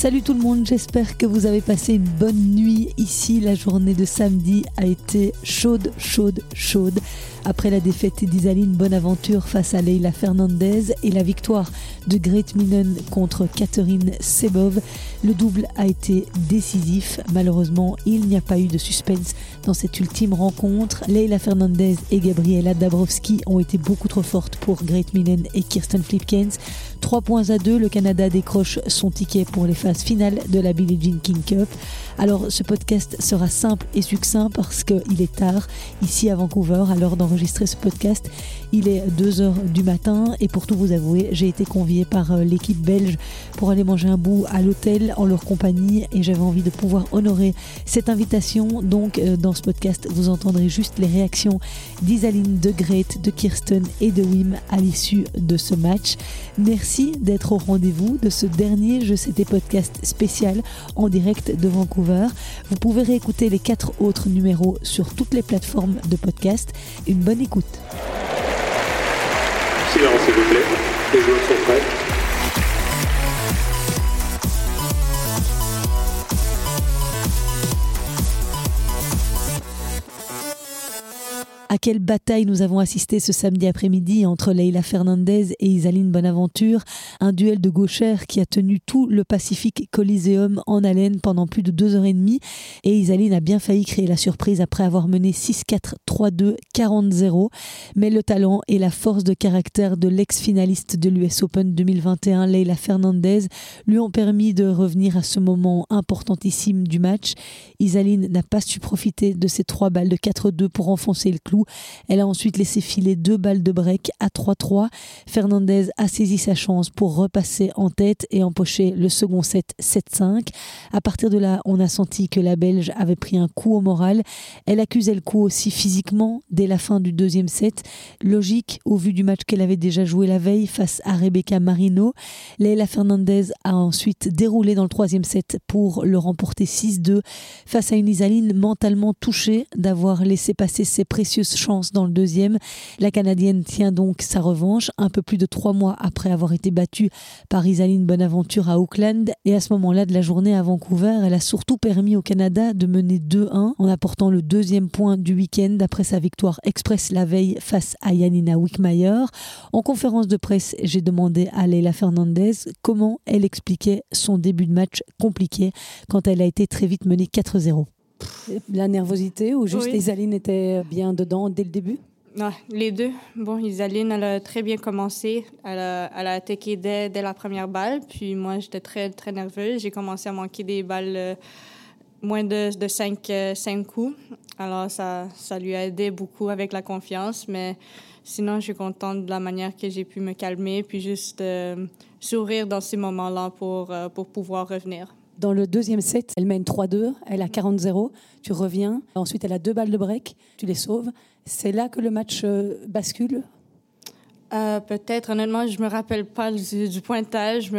Salut tout le monde, j'espère que vous avez passé une bonne nuit. Ici, la journée de samedi a été chaude, chaude, chaude. Après la défaite d'Isaline Bonaventure face à Leila Fernandez et la victoire de Great Minen contre Catherine Sebov, le double a été décisif. Malheureusement, il n'y a pas eu de suspense dans cette ultime rencontre. Leila Fernandez et Gabriela Dabrowski ont été beaucoup trop fortes pour Great Minen et Kirsten Flipkens. 3 points à 2, le Canada décroche son ticket pour les phases finales de la Billie Jean King Cup. Alors ce podcast sera simple et succinct parce qu'il est tard ici à Vancouver à l'heure d'enregistrer ce podcast. Il est 2h du matin et pour tout vous avouer, j'ai été convié par euh, l'équipe belge pour aller manger un bout à l'hôtel en leur compagnie et j'avais envie de pouvoir honorer cette invitation. Donc euh, dans ce podcast, vous entendrez juste les réactions d'Isaline, de Grete, de Kirsten et de Wim à l'issue de ce match. Merci d'être au rendez-vous de ce dernier Je C'était podcast spécial en direct de Vancouver. Vous pouvez réécouter les quatre autres numéros sur toutes les plateformes de podcast. Une bonne écoute. Les sont prêts. À quelle bataille nous avons assisté ce samedi après-midi entre Leila Fernandez et Isaline Bonaventure, un duel de gauchères qui a tenu tout le Pacific Coliseum en haleine pendant plus de deux heures et demie, et Isaline a bien failli créer la surprise après avoir mené 6-4, 3-2, 40-0, mais le talent et la force de caractère de l'ex-finaliste de l'US Open 2021, Leila Fernandez, lui ont permis de revenir à ce moment importantissime du match. Isaline n'a pas su profiter de ces trois balles de 4-2 pour enfoncer le clou elle a ensuite laissé filer deux balles de break à 3-3. Fernandez a saisi sa chance pour repasser en tête et empocher le second set 7-5. À partir de là, on a senti que la Belge avait pris un coup au moral. Elle accusait le coup aussi physiquement dès la fin du deuxième set. Logique au vu du match qu'elle avait déjà joué la veille face à Rebecca Marino. Leila Fernandez a ensuite déroulé dans le troisième set pour le remporter 6-2 face à une Isaline mentalement touchée d'avoir laissé passer ses précieuses chance dans le deuxième. La Canadienne tient donc sa revanche un peu plus de trois mois après avoir été battue par Isaline Bonaventure à Auckland. Et à ce moment-là de la journée à Vancouver, elle a surtout permis au Canada de mener 2-1 en apportant le deuxième point du week-end après sa victoire express la veille face à Yanina Wickmayer. En conférence de presse, j'ai demandé à Leila Fernandez comment elle expliquait son début de match compliqué quand elle a été très vite menée 4-0. La nervosité ou juste Isaline était bien dedans dès le début? Ah, les deux. Bon, Isaline, elle a très bien commencé. Elle a, elle a attaqué dès, dès, la première balle. Puis moi, j'étais très, très nerveuse. J'ai commencé à manquer des balles euh, moins de, de cinq, euh, cinq, coups. Alors, ça, ça lui a aidé beaucoup avec la confiance. Mais sinon, je suis contente de la manière que j'ai pu me calmer. Puis juste euh, sourire dans ces moments-là pour, pour pouvoir revenir. Dans le deuxième set, elle mène 3-2, elle a 40-0, tu reviens. Ensuite, elle a deux balles de break, tu les sauves. C'est là que le match euh, bascule? Euh, Peut-être. Honnêtement, je me rappelle pas du, pointage.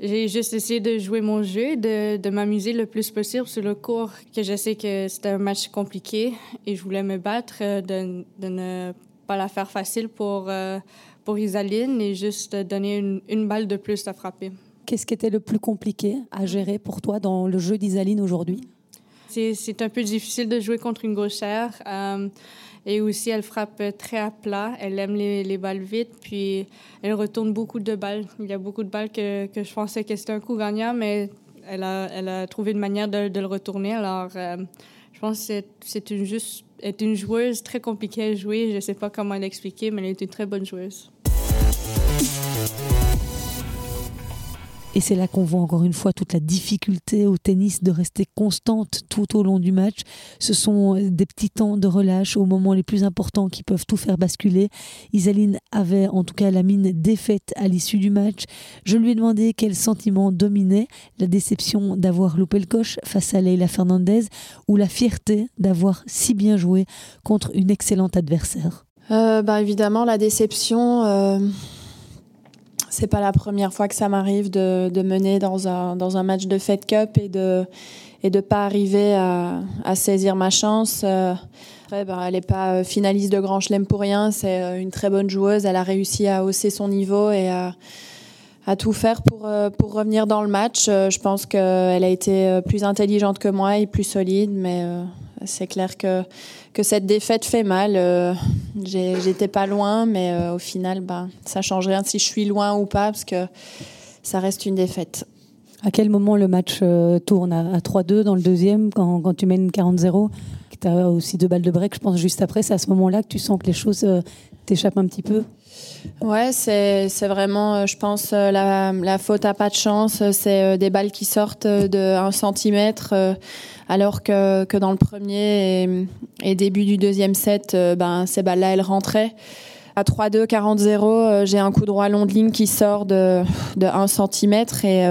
J'ai juste essayé de jouer mon jeu, de, de m'amuser le plus possible sur le cours, que je sais que c'était un match compliqué et je voulais me battre, euh, de, de ne pas la faire facile pour, pour Isaline et juste donner une, une balle de plus à frapper. Qu'est-ce qui était le plus compliqué à gérer pour toi dans le jeu d'Isaline aujourd'hui? C'est un peu difficile de jouer contre une gauchère. Euh, et aussi, elle frappe très à plat. Elle aime les, les, balles vite. Puis, elle retourne beaucoup de balles. Il y a beaucoup de balles que, je pensais que c'était un coup gagnant, mais elle a, trouvé une manière de, le retourner. Alors, euh, je pense que c'est une, une joueuse très compliquée à jouer. Je ne sais pas comment l'expliquer, mais elle est une très bonne joueuse. Et c'est là qu'on voit encore une fois toute la difficulté au tennis de rester constante tout au long du match. Ce sont des petits temps de relâche au moment les plus importants qui peuvent tout faire basculer. Isaline avait en tout cas la mine défaite à l'issue du match. Je lui ai demandé quel sentiment dominait, la déception d'avoir loupé le coche face à Leila Fernandez ou la fierté d'avoir si bien joué contre une excellente adversaire. Euh, bah évidemment la déception. Euh c'est pas la première fois que ça m'arrive de, de, mener dans un, dans un match de Fed Cup et de et de pas arriver à, à saisir ma chance. Euh, ben, elle n'est pas euh, finaliste de Grand Chelem pour rien. C'est euh, une très bonne joueuse. Elle a réussi à hausser son niveau et à, à tout faire pour, pour revenir dans le match. Je pense qu'elle a été plus intelligente que moi et plus solide, mais c'est clair que, que cette défaite fait mal. J'étais pas loin, mais au final, bah, ça change rien si je suis loin ou pas, parce que ça reste une défaite. À quel moment le match tourne? À 3-2 dans le deuxième, quand, quand tu mènes 40-0 tu as aussi deux balles de break, je pense, juste après. C'est à ce moment-là que tu sens que les choses euh, t'échappent un petit peu Ouais, c'est, vraiment, euh, je pense, euh, la, la, faute à pas de chance. C'est des balles qui sortent de 1 cm, alors que, que dans le premier et, début du deuxième set, ben, ces balles-là, elles rentraient. À 3-2, 40-0, j'ai un coup droit long de ligne qui sort de, de 1 cm et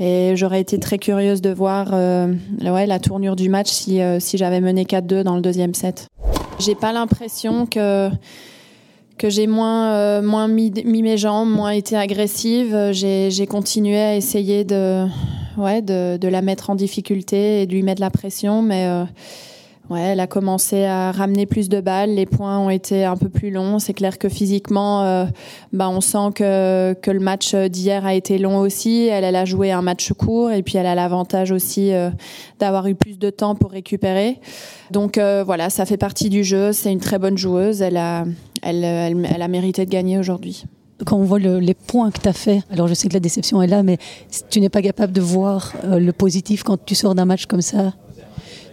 et j'aurais été très curieuse de voir euh, ouais, la tournure du match si, euh, si j'avais mené 4-2 dans le deuxième set. J'ai pas l'impression que que j'ai moins euh, moins mis, mes jambes, moins été agressive. J'ai continué à essayer de ouais de, de, la mettre en difficulté et de lui mettre la pression, mais Ouais, elle a commencé à ramener plus de balles. Les points ont été un peu plus longs. C'est clair que physiquement, euh, bah, on sent que, que le match d'hier a été long aussi. Elle, a joué un match court et puis elle a l'avantage aussi euh, d'avoir eu plus de temps pour récupérer. Donc euh, voilà, ça fait partie du jeu. C'est une très bonne joueuse. Elle a, elle, a mérité de gagner aujourd'hui quand on voit les points que tu as fait, alors je sais que la déception est là, mais tu n'es pas capable de voir le positif quand tu sors d'un match comme ça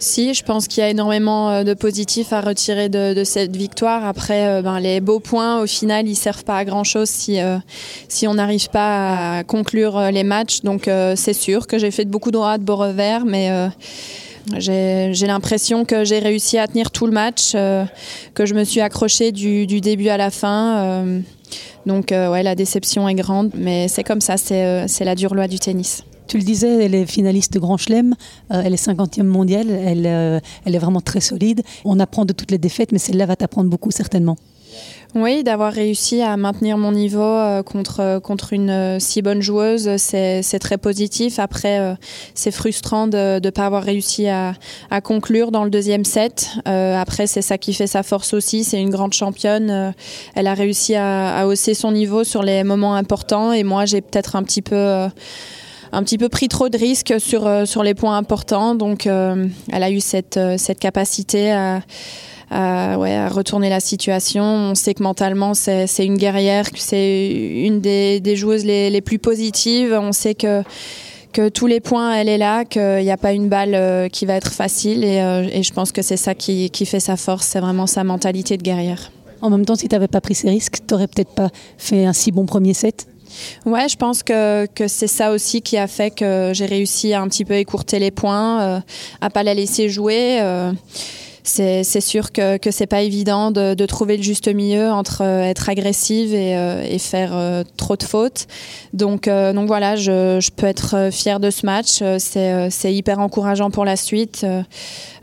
si, je pense qu'il y a énormément euh, de positifs à retirer de, cette victoire. Après, euh, ben, les beaux points, au final, ils servent pas à grand chose si, euh, si on n'arrive pas à conclure les matchs. Donc, c'est sûr que j'ai fait beaucoup de droits de beau revers, mais j'ai l'impression que j'ai réussi à tenir tout le match, que je me suis accrochée du, du début à la fin. donc, ouais, la déception est grande, mais c'est comme ça, c'est la dure loi du tennis. Tu le disais, elle est finaliste de Grand Chelem, euh, elle est 50e mondiale, elle, euh, elle est vraiment très solide. On apprend de toutes les défaites, mais celle-là va t'apprendre beaucoup certainement. Oui, d'avoir réussi à maintenir mon niveau euh, contre, contre une si bonne joueuse, c'est très positif. Après, c'est frustrant de ne pas avoir réussi à, conclure dans le deuxième set. après, c'est ça qui fait sa force aussi. C'est une grande championne. elle a réussi à, hausser son niveau sur les moments importants et moi, j'ai peut-être un petit peu un petit peu pris trop de risques sur, euh, sur les points importants. Donc, euh, elle a eu cette, euh, cette capacité à, retourner la situation. On sait que mentalement, c'est une guerrière, que c'est une des, joueuses les, plus positives. On sait que que tous les points, elle est là, qu'il n'y a pas une balle qui va être facile. Et, et je pense que c'est ça qui, qui fait sa force, c'est vraiment sa mentalité de guerrière. En même temps, si tu n'avais pas pris ces risques, tu n'aurais peut-être pas fait un si bon premier set Ouais, je pense que, c'est ça aussi qui a fait que j'ai réussi à un petit peu écourter les points, euh, à pas la laisser jouer. C'est sûr que, que c'est pas évident de, trouver le juste milieu entre euh, être agressive et, euh, faire euh, trop de fautes. Donc, voilà, je, peux être fière de ce match. C'est hyper encourageant pour la suite.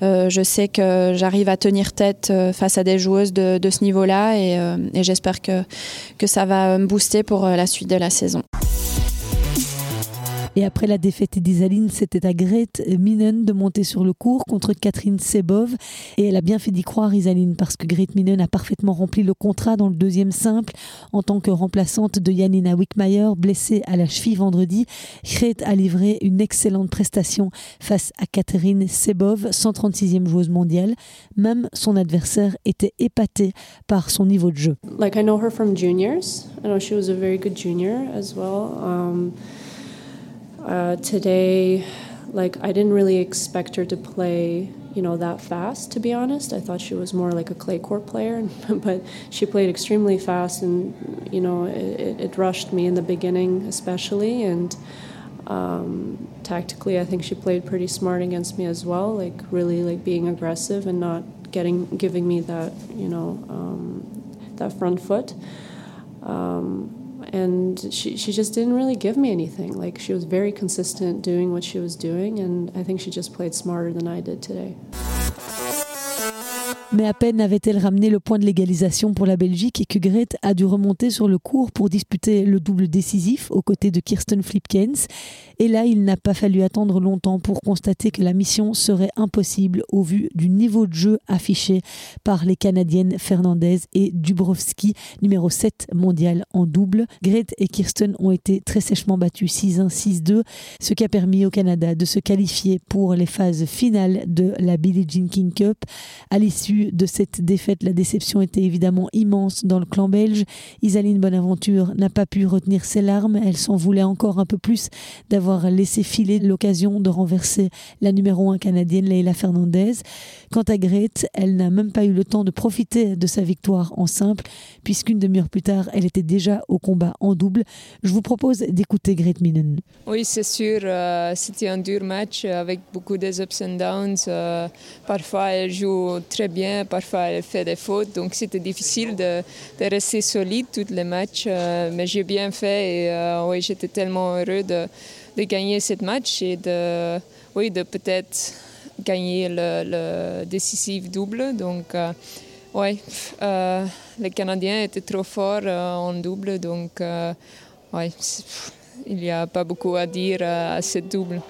je sais que j'arrive à tenir tête face à des joueuses de, ce niveau-là et, j'espère que ça va me booster pour la suite de la saison. Et après la défaite d'Isaline, c'était à Grete Minen de monter sur le cours contre Catherine Sebov. Et elle a bien fait d'y croire, Isaline, parce que Grete Minen a parfaitement rempli le contrat dans le deuxième simple en tant que remplaçante de Janina Wickmayer, blessée à la cheville vendredi. Grete a livré une excellente prestation face à Catherine Sebov, 136e joueuse mondiale. Même son adversaire était épaté par son niveau de jeu. Like I know her from juniors. I know she was a very good junior as well. Um, Uh, today, like I didn't really expect her to play, you know, that fast. To be honest, I thought she was more like a clay court player, but she played extremely fast, and you know, it, it rushed me in the beginning, especially, and. Um, tactically, I think she played pretty smart against me as well. Like really, like being aggressive and not getting, giving me that, you know, um, that front foot. Um, and she, she just didn't really give me anything. Like she was very consistent doing what she was doing, and I think she just played smarter than I did today. Mais à peine avait-elle ramené le point de l'égalisation pour la Belgique que Grete a dû remonter sur le cours pour disputer le double décisif aux côtés de Kirsten Flipkens. Et là, il n'a pas fallu attendre longtemps pour constater que la mission serait impossible au vu du niveau de jeu affiché par les Canadiennes Fernandez et Dubrovski, numéro 7 mondial en double. Grete et Kirsten ont été très sèchement battus 6-1, 6-2, ce qui a permis au Canada de se qualifier pour les phases finales de la Billie Jean King Cup. À l'issue de cette défaite, la déception était évidemment immense dans le clan belge. Isaline Bonaventure n'a pas pu retenir ses larmes. Elle s'en voulait encore un peu plus d'avoir laissé filer l'occasion de renverser la numéro 1 canadienne Leila Fernandez. Quant à Grete, elle n'a même pas eu le temps de profiter de sa victoire en simple, puisqu'une demi-heure plus tard, elle était déjà au combat en double. Je vous propose d'écouter Grete Minen. Oui, c'est sûr, euh, c'était un dur match avec beaucoup de ups and downs. Euh, parfois, elle joue très bien parfois elle fait des fautes, donc c'était difficile de, rester solide tous les matchs, euh, mais j'ai bien fait et euh, oui, j'étais tellement heureux de, gagner ce match et de, oui, de peut-être gagner le, décisif double. Donc, euh, oui, les Canadiens étaient trop forts en double, donc ouais, il n'y a pas beaucoup à dire à ce double.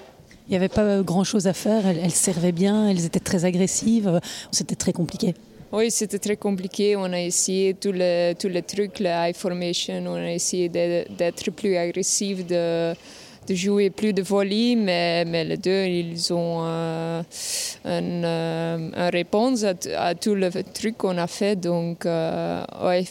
Il n'y avait pas grand-chose à faire, elles, servaient bien, elles étaient très agressives, c'était très compliqué. Oui, c'était très compliqué. On a essayé tous les, tous les trucs, la high formation, on a essayé d'être plus agressif, de jouer plus de volley, mais, mais les deux, ils ont euh, une, euh, réponse à, tout le truc qu'on a fait. Donc, euh, ouais,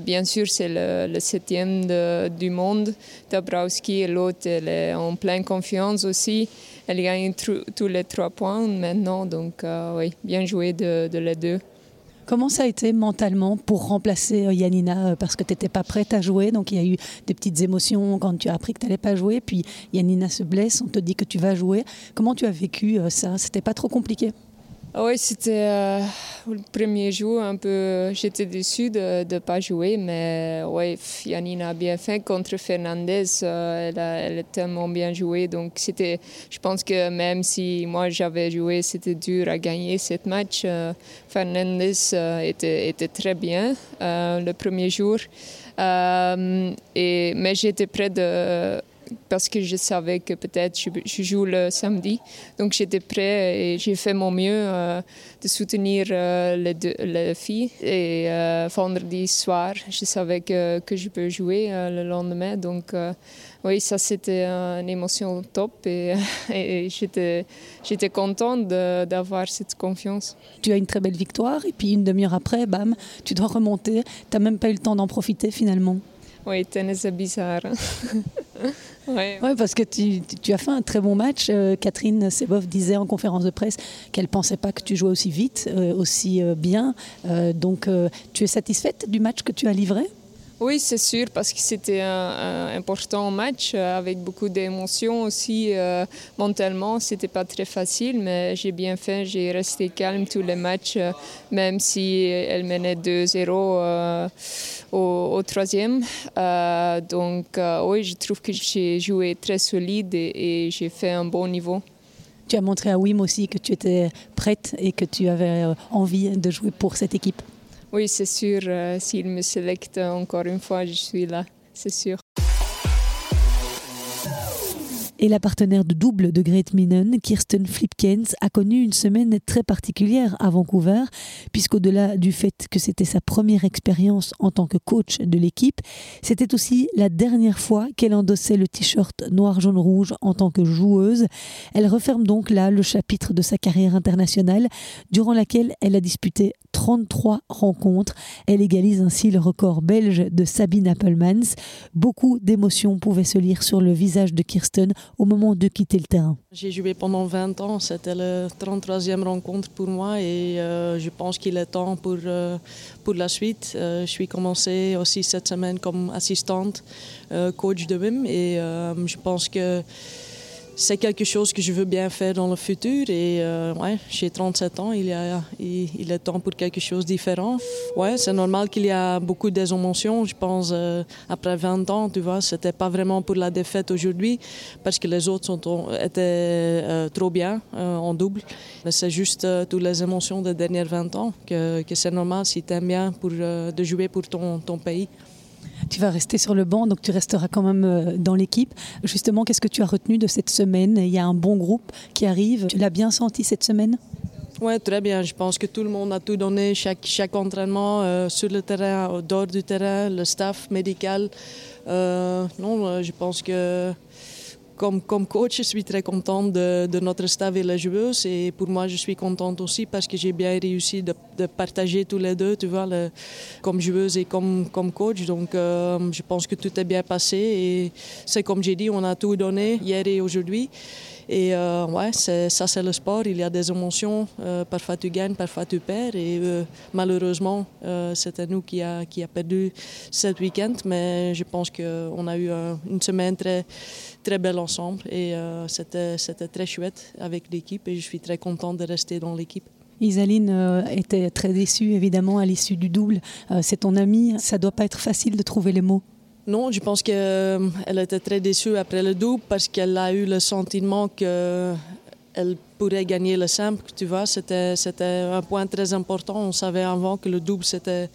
bien sûr, c'est le, septième du monde. Dabrowski et l'autre, elle est en pleine confiance aussi. Elle gagne tous les trois points maintenant. Donc, oui, bien joué de les deux. Comment ça a été mentalement pour remplacer euh, Yanina euh, Parce que tu n'étais pas prête à jouer, donc il y a eu des petites émotions quand tu as appris que tu n'allais pas jouer. Puis Yanina se blesse, on te dit que tu vas jouer. Comment tu as vécu euh, ça? C'était pas trop compliqué? Oui, c'était euh, le premier jour un peu. J'étais déçue de ne pas jouer, mais ouais, Yanina a bien fait contre Fernandez. Euh, elle, a, elle, a, tellement bien joué. Donc, c'était, je pense que même si moi j'avais joué, c'était dur à gagner ce match. Euh, Fernandez était, était, très bien le premier jour. et, mais j'étais près de parce que je savais que peut-être je, joue le samedi. Donc j'étais prêt et j'ai fait mon mieux euh, de soutenir euh, les, deux, les, filles. Et euh, vendredi soir, je savais que, que je peux jouer le lendemain. Donc oui, ça c'était une émotion top et, et j'étais, j'étais contente d'avoir cette confiance. Tu as une très belle victoire et puis une demi-heure après, bam, tu dois remonter. Tu n'as même pas eu le temps d'en profiter finalement. Oui, tennis est bizarre. Oui, parce que tu, as fait un très bon match. Euh, Catherine Sebov disait en conférence de presse qu'elle ne pensait pas que tu jouais aussi vite, euh, aussi euh, bien. donc, tu es satisfaite du match que tu as livré? Oui, c'est sûr, parce que c'était un, important match avec beaucoup d'émotions aussi. Euh, mentalement, c'était pas très facile, mais j'ai bien fait. J'ai resté calme tous les matchs, même si elle menait 2-0 euh, au, troisième. Euh, donc, oui, je trouve que j'ai joué très solide et j'ai fait un bon niveau. Tu as montré à Wim aussi que tu étais prête et que tu avais envie de jouer pour cette équipe. Oui, c'est sûr. Euh, s'il me sélecte encore une fois, je suis là, c'est sûr. Et la partenaire de double de Great Minen, Kirsten Flipkens, a connu une semaine très particulière à Vancouver, puisqu'au-delà du fait que c'était sa première expérience en tant que coach de l'équipe, c'était aussi la dernière fois qu'elle endossait le t-shirt noir-jaune-rouge en tant que joueuse. Elle referme donc là le chapitre de sa carrière internationale, durant laquelle elle a disputé 33 rencontres. Elle égalise ainsi le record belge de Sabine Appelmans. Beaucoup d'émotions pouvaient se lire sur le visage de Kirsten au moment de quitter le terrain. J'ai joué pendant 20 ans, c'était la 33e rencontre pour moi et euh, je pense qu'il est temps pour, euh, pour la suite. Euh, je suis commencé aussi cette semaine comme assistante coach de WIM et je pense que c'est quelque chose que je veux bien faire dans le futur. Et euh, ouais, j'ai 37 ans, il, y a, il, est temps pour quelque chose de différent. Ouais, c'est normal qu'il y a beaucoup d'émotions. Je pense, euh, après 20 ans, tu vois, c'était pas vraiment pour la défaite aujourd'hui, parce que les autres sont, étaient euh, trop bien en double. Mais c'est juste toutes les émotions des dernières 20 ans que, que c'est normal si tu aimes bien pour, de jouer pour ton, ton pays. Tu vas rester sur le banc, donc tu resteras quand même euh, dans l'équipe. Justement, qu'est-ce que tu as retenu de cette semaine? Il y a un bon groupe qui arrive. Tu l'as bien senti cette semaine? Oui, très bien. Je pense que tout le monde a tout donné, chaque, entraînement euh, sur le terrain, dehors du terrain, le staff médical. Euh, non, je pense que comme, comme, coach, je suis très contente de, notre staff et les joueuses. Et pour moi, je suis contente aussi parce que j'ai bien réussi de, partager tous les deux, tu vois, comme joueuse et comme, comme coach. Donc, euh, je pense que tout est bien passé. Et c'est comme j'ai dit, on a tout donné hier et aujourd'hui. Et euh, ouais, ça c'est le sport, il y a des émotions, euh, parfois tu gagnes, parfois tu perds. Et euh, malheureusement, c'était nous qui a, qui a perdu cet week-end, mais je pense qu'on a eu une semaine très, très belle ensemble et c'était très chouette avec l'équipe et je suis très contente de rester dans l'équipe. Isaline était très déçue évidemment à l'issue du double. c'est ton amie, ça doit pas être facile de trouver les mots. Non, je pense qu'elle était très déçue après le double parce qu'elle a eu le sentiment qu'elle pourrait gagner le simple. C'était, un point très important. On savait avant que le double, c'était,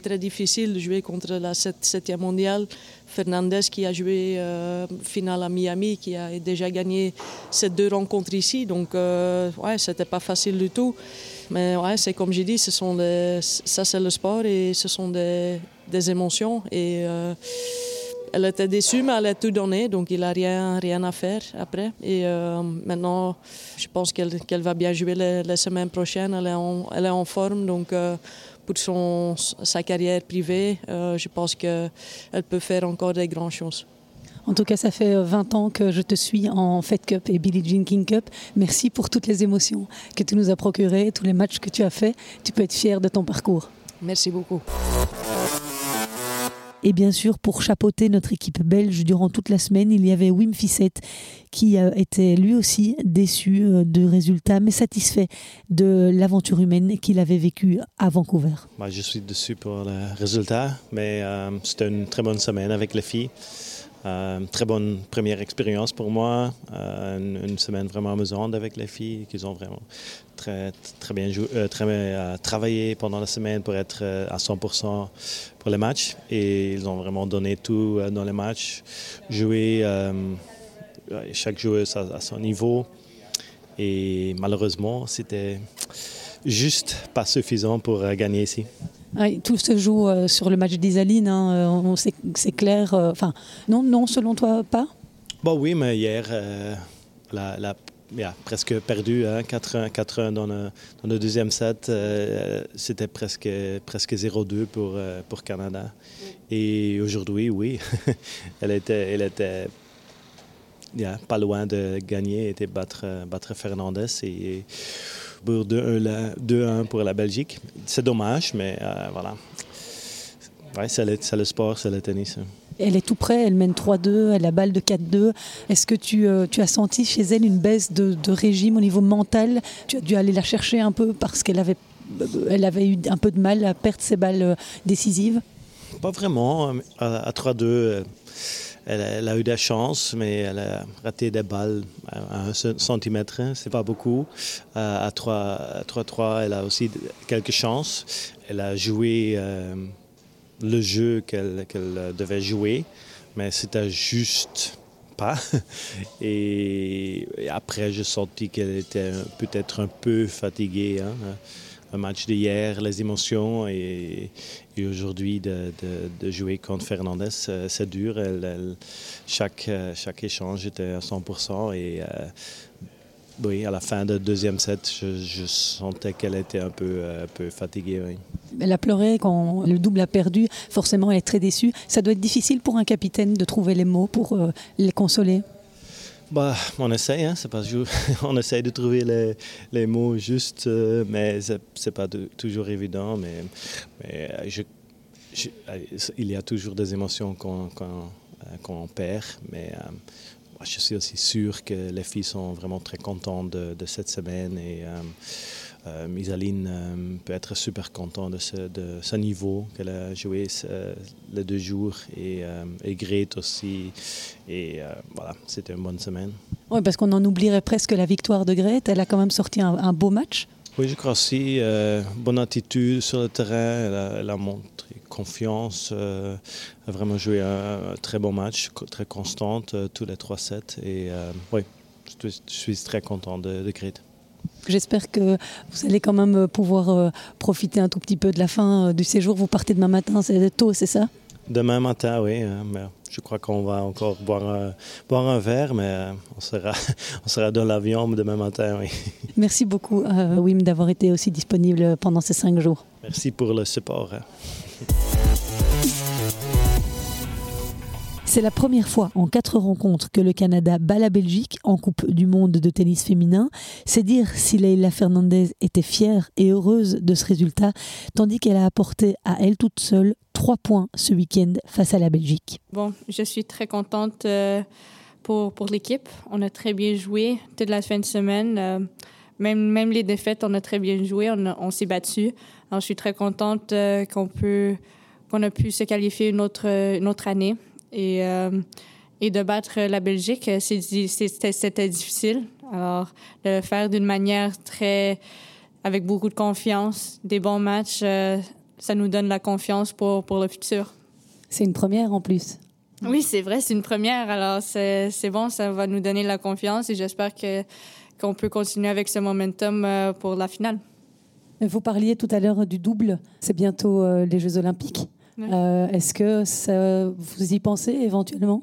très difficile de jouer contre la 7e mondiale. Fernandez qui a joué euh, finale à Miami, qui a déjà gagné ces deux rencontres ici. Donc, euh, ouais, c'était pas facile du tout. Mais ouais, c'est comme j'ai dit, ce sont ça c'est le sport et ce sont des, des émotions. Et euh, elle était déçue, mais elle a tout donné, donc il n'a rien, rien à faire après. Et euh, maintenant, je pense qu'elle va bien jouer la, semaine prochaine. Elle est en, elle est en forme, donc euh, pour son, sa carrière privée, je pense qu'elle peut faire encore des grandes choses. En tout cas, ça fait 20 ans que je te suis en Fed Cup et Billie Jean King Cup. Merci pour toutes les émotions que tu nous as procurées, tous les matchs que tu as faits. Tu peux être fier de ton parcours. Merci beaucoup. Et bien sûr, pour chapeauter notre équipe belge durant toute la semaine, il y avait Wim Fissette qui était lui aussi déçu euh, de résultats, mais satisfait de l'aventure humaine qu'il avait vécue à Vancouver. Moi, je suis déçu pour le résultat, mais euh, c'était une très bonne semaine avec les filles. Euh, très bonne première expérience pour moi, euh, une, semaine vraiment amusante avec les filles qui ont vraiment très, très bien joué, euh, très travaillé pendant la semaine pour être à 100% pour les matchs. Et ils ont vraiment donné tout dans les matchs, joué chaque joueuse à, son niveau. Et malheureusement c'était juste pas suffisant pour gagner ici tout se joue euh, sur le match d'Isaline, hein, euh, c'est clair. Euh, enfin, non, non, selon toi, pas? Bon, oui, mais hier, la, la a presque perdu, 4-1 hein, dans, le, dans le deuxième set. C'était presque, presque 0-2 pour, pour Canada. Et aujourd'hui, oui, elle était, elle était pas loin de gagner, était battre, battre Fernandez. Et, 2-1 pour la Belgique. C'est dommage, mais euh, voilà. Ouais, c'est le, sport, c'est le tennis. Elle est tout près, elle mène 3-2, elle a balle de 4-2. Est-ce que tu, euh, tu, as senti chez elle une baisse de, régime au niveau mental? Tu as dû aller la chercher un peu parce qu'elle avait, elle avait eu un peu de mal à perdre ses balles euh, décisives? Pas vraiment. À, à 3-2, elle, a eu des chances, mais elle a raté des balles à un centimètre, hein, c'est pas beaucoup. à 3-3, elle a aussi quelques chances. Elle a joué euh, le jeu qu'elle devait jouer, mais c'était juste pas. Et, après, j'ai senti qu'elle était peut-être un peu fatiguée. Hein un match d'hier, les émotions et, aujourd'hui de, jouer contre Fernandez, euh, c'est dur. chaque, euh, chaque échange était à 100% et euh, oui, à la fin du deuxième set, je, sentais qu'elle était un peu fatiguée. Elle a pleuré quand le double a perdu. Forcément, elle est très déçue. Ça doit être difficile pour un capitaine de trouver les mots pour les consoler. Bah, on essaye, hein, pas on essaye de trouver les, les mots justes, euh, mais c'est pas toujours évident. Mais, mais euh, je, il y a toujours des émotions qu'on euh, perd, mais je suis aussi sûr que les filles sont vraiment très contentes de, cette semaine et euh, Misaline peut être super contente de ce, de ce niveau qu'elle a joué les deux jours et, et aussi. Et voilà, c'était une bonne semaine. Oui, parce qu'on en oublierait presque la victoire de Grete. Elle a quand même sorti un, beau match. Oui, je crois aussi. bonne attitude sur le terrain. elle a montré confiance, euh, a vraiment joué un, très bon match, très constante, euh, tous les trois sets. Et euh, oui, je, suis très content de, de J'espère que vous allez quand même pouvoir profiter un tout petit peu de la fin du séjour. Vous partez demain matin, c'est tôt, c'est ça? Demain matin, oui. Mais je crois qu'on va encore boire, boire un verre, mais on, sera, on sera dans l'avion demain matin, oui. Merci beaucoup, Wim, d'avoir été aussi disponible pendant ces cinq jours. Merci pour le support. C'est la première fois en quatre rencontres que le Canada bat la Belgique en Coupe du Monde de tennis féminin. C'est dire si Leila Fernandez était fière et heureuse de ce résultat, tandis qu'elle a apporté à elle toute seule trois points ce week-end face à la Belgique. Bon, je suis très contente euh, pour, pour l'équipe. On a très bien joué toute la fin de semaine. Euh, même, même les défaites, on a très bien joué, on, s'est battu. Je suis très contente euh, qu'on peut qu'on a pu se qualifier une autre, une autre année. Et, euh, et de battre la Belgique, c'était difficile. Alors, de le faire d'une manière très. avec beaucoup de confiance, des bons matchs, euh, ça nous donne la confiance pour, pour le futur. C'est une première en plus. Oui, c'est vrai, c'est une première. Alors, c'est bon, ça va nous donner la confiance et j'espère qu'on peut continuer avec ce momentum euh, pour la finale. Vous parliez tout à l'heure du double. C'est bientôt les Jeux Olympiques. Euh, est-ce que ça, vous y pensez éventuellement?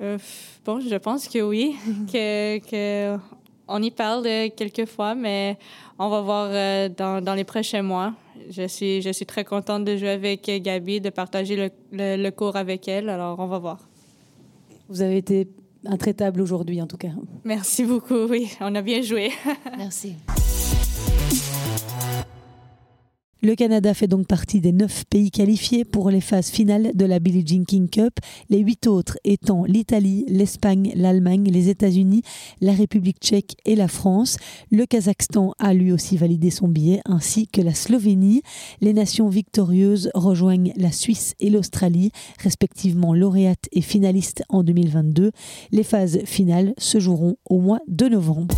Euh, Bon, je pense que oui, que, que, on y parle quelques fois, mais on va voir euh, dans, dans, les prochains mois. Je suis, je suis très contente de jouer avec Gabi, de partager le, le, cours avec elle, alors on va voir. Vous avez été intraitable aujourd'hui, en tout cas. Merci beaucoup, oui, on a bien joué. Merci. Le Canada fait donc partie des neuf pays qualifiés pour les phases finales de la Billie Jean King Cup, les huit autres étant l'Italie, l'Espagne, l'Allemagne, les États-Unis, la République tchèque et la France. Le Kazakhstan a lui aussi validé son billet, ainsi que la Slovénie. Les nations victorieuses rejoignent la Suisse et l'Australie, respectivement lauréates et finalistes en 2022. Les phases finales se joueront au mois de novembre.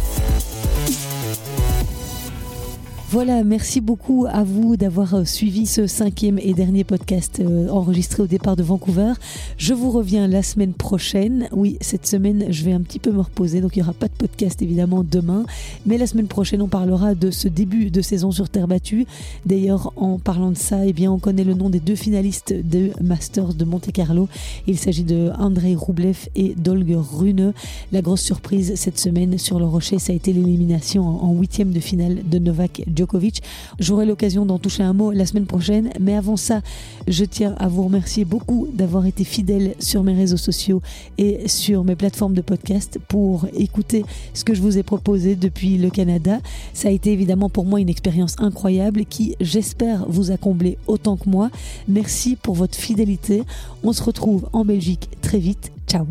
Voilà, merci beaucoup à vous d'avoir euh, suivi ce cinquième et dernier podcast euh, enregistré au départ de Vancouver. Je vous reviens la semaine prochaine. Oui, cette semaine, je vais un petit peu me reposer, donc il n'y aura pas de podcast évidemment demain. Mais la semaine prochaine, on parlera de ce début de saison sur terre battue. D'ailleurs, en parlant de ça, eh bien, on connaît le nom des deux finalistes de Masters de Monte Carlo. Il s'agit de Andrei Roublev et Dolger Rune. La grosse surprise cette semaine sur le rocher, ça a été l'élimination en huitième de finale de Novak Djokovic J'aurai l'occasion d'en toucher un mot la semaine prochaine, mais avant ça, je tiens à vous remercier beaucoup d'avoir été fidèle sur mes réseaux sociaux et sur mes plateformes de podcast pour écouter ce que je vous ai proposé depuis le Canada. Ça a été évidemment pour moi une expérience incroyable qui, j'espère, vous a comblé autant que moi. Merci pour votre fidélité. On se retrouve en Belgique très vite. Ciao